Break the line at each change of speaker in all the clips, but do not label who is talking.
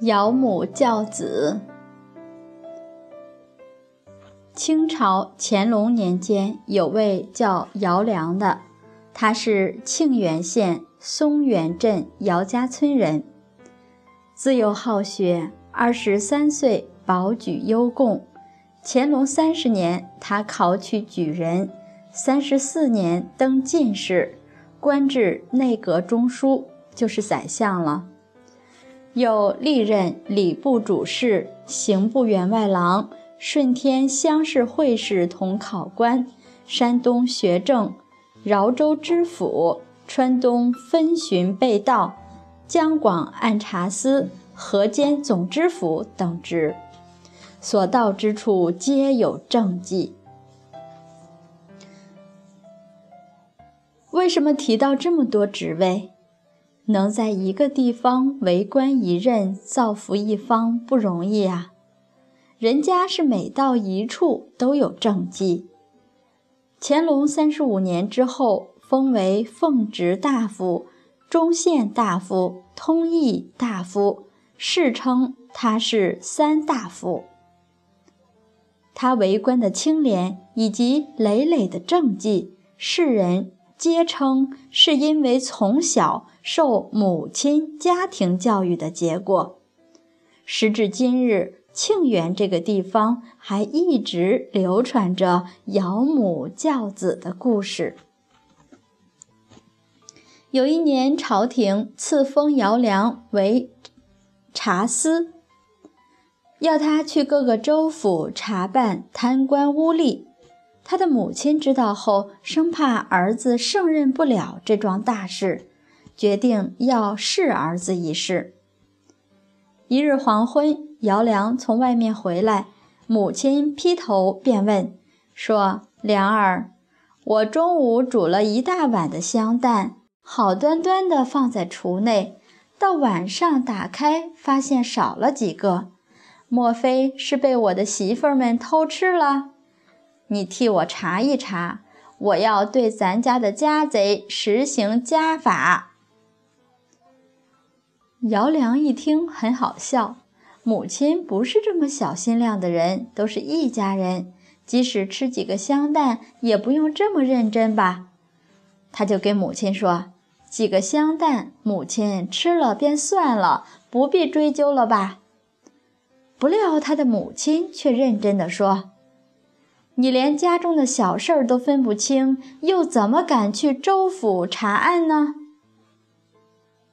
养母教子。清朝乾隆年间，有位叫姚良的，他是庆元县松原镇姚家村人，自幼好学，二十三岁保举优贡。乾隆三十年，他考取举人，三十四年登进士，官至内阁中书，就是宰相了。又历任礼部主事、刑部员外郎、顺天乡试会试同考官、山东学政、饶州知府、川东分巡被盗、江广按察司、河间总知府等职，所到之处皆有政绩。为什么提到这么多职位？能在一个地方为官一任，造福一方不容易啊！人家是每到一处都有政绩。乾隆三十五年之后，封为奉直大夫、中宪大夫、通议大夫，世称他是三大夫。他为官的清廉以及累累的政绩，世人。皆称是因为从小受母亲家庭教育的结果。时至今日，庆元这个地方还一直流传着养母教子的故事。有一年，朝廷赐封姚良为察司，要他去各个州府查办贪官污吏。他的母亲知道后，生怕儿子胜任不了这桩大事，决定要试儿子一试。一日黄昏，姚良从外面回来，母亲劈头便问说：“良儿，我中午煮了一大碗的香蛋，好端端的放在厨内，到晚上打开，发现少了几个，莫非是被我的媳妇们偷吃了？”你替我查一查，我要对咱家的家贼实行家法。姚良一听很好笑，母亲不是这么小心量的人，都是一家人，即使吃几个香蛋，也不用这么认真吧？他就跟母亲说：“几个香蛋，母亲吃了便算了，不必追究了吧？”不料他的母亲却认真的说。你连家中的小事儿都分不清，又怎么敢去州府查案呢？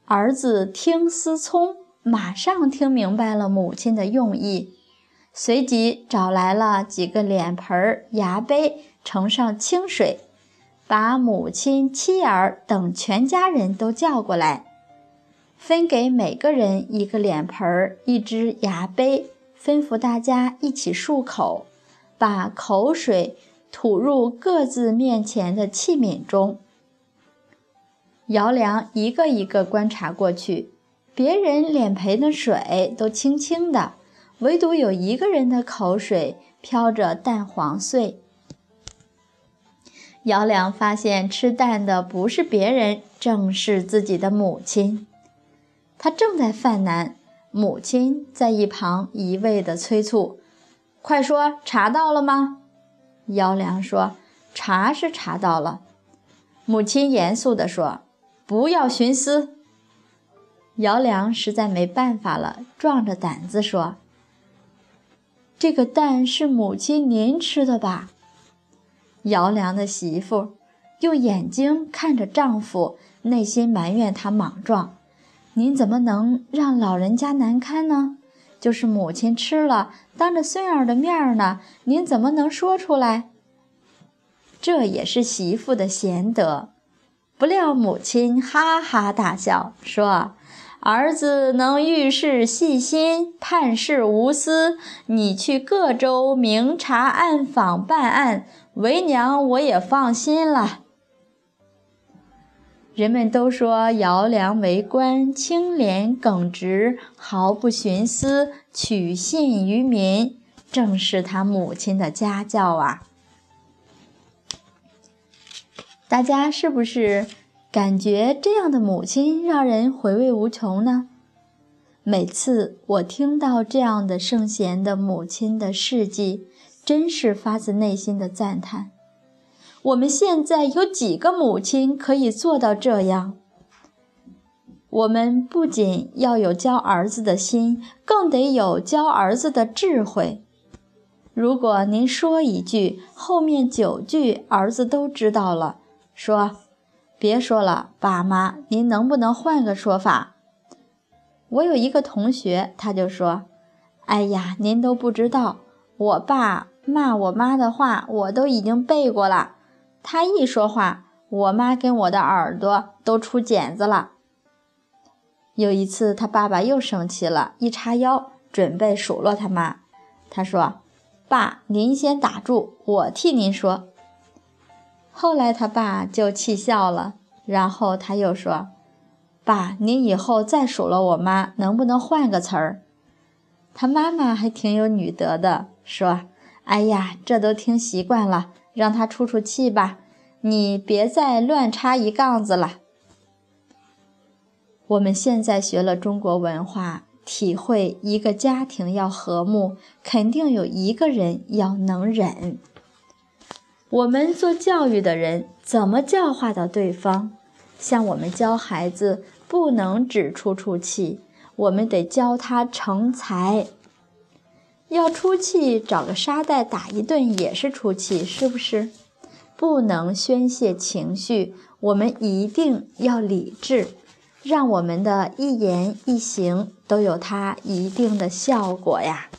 儿子听思聪马上听明白了母亲的用意，随即找来了几个脸盆、牙杯，盛上清水，把母亲、妻儿等全家人都叫过来，分给每个人一个脸盆、一只牙杯，吩咐大家一起漱口。把口水吐入各自面前的器皿中。姚良一个一个观察过去，别人脸盆的水都清清的，唯独有一个人的口水飘着蛋黄碎。姚良发现吃蛋的不是别人，正是自己的母亲。他正在犯难，母亲在一旁一味的催促。快说，查到了吗？姚良说：“查是查到了。”母亲严肃地说：“不要徇私。”姚良实在没办法了，壮着胆子说：“这个蛋是母亲您吃的吧？”姚良的媳妇用眼睛看着丈夫，内心埋怨他莽撞：“您怎么能让老人家难堪呢？”就是母亲吃了，当着孙儿的面儿呢，您怎么能说出来？这也是媳妇的贤德。不料母亲哈哈大笑，说：“儿子能遇事细心，判事无私，你去各州明察暗访办案，为娘我也放心了。”人们都说姚良为官清廉耿直，毫不徇私，取信于民，正是他母亲的家教啊！大家是不是感觉这样的母亲让人回味无穷呢？每次我听到这样的圣贤的母亲的事迹，真是发自内心的赞叹。我们现在有几个母亲可以做到这样？我们不仅要有教儿子的心，更得有教儿子的智慧。如果您说一句，后面九句儿子都知道了，说：“别说了，爸妈，您能不能换个说法？”我有一个同学，他就说：“哎呀，您都不知道，我爸骂我妈的话，我都已经背过了。他一说话，我妈跟我的耳朵都出茧子了。”有一次，他爸爸又生气了，一叉腰准备数落他妈。他说：“爸，您先打住，我替您说。”后来他爸就气笑了，然后他又说。爸，您以后再数落我妈，能不能换个词儿？他妈妈还挺有女德的，说：“哎呀，这都听习惯了，让他出出气吧。你别再乱插一杠子了。”我们现在学了中国文化，体会一个家庭要和睦，肯定有一个人要能忍。我们做教育的人，怎么教化到对方？像我们教孩子，不能只出出气，我们得教他成才。要出气，找个沙袋打一顿也是出气，是不是？不能宣泄情绪，我们一定要理智，让我们的一言一行都有它一定的效果呀。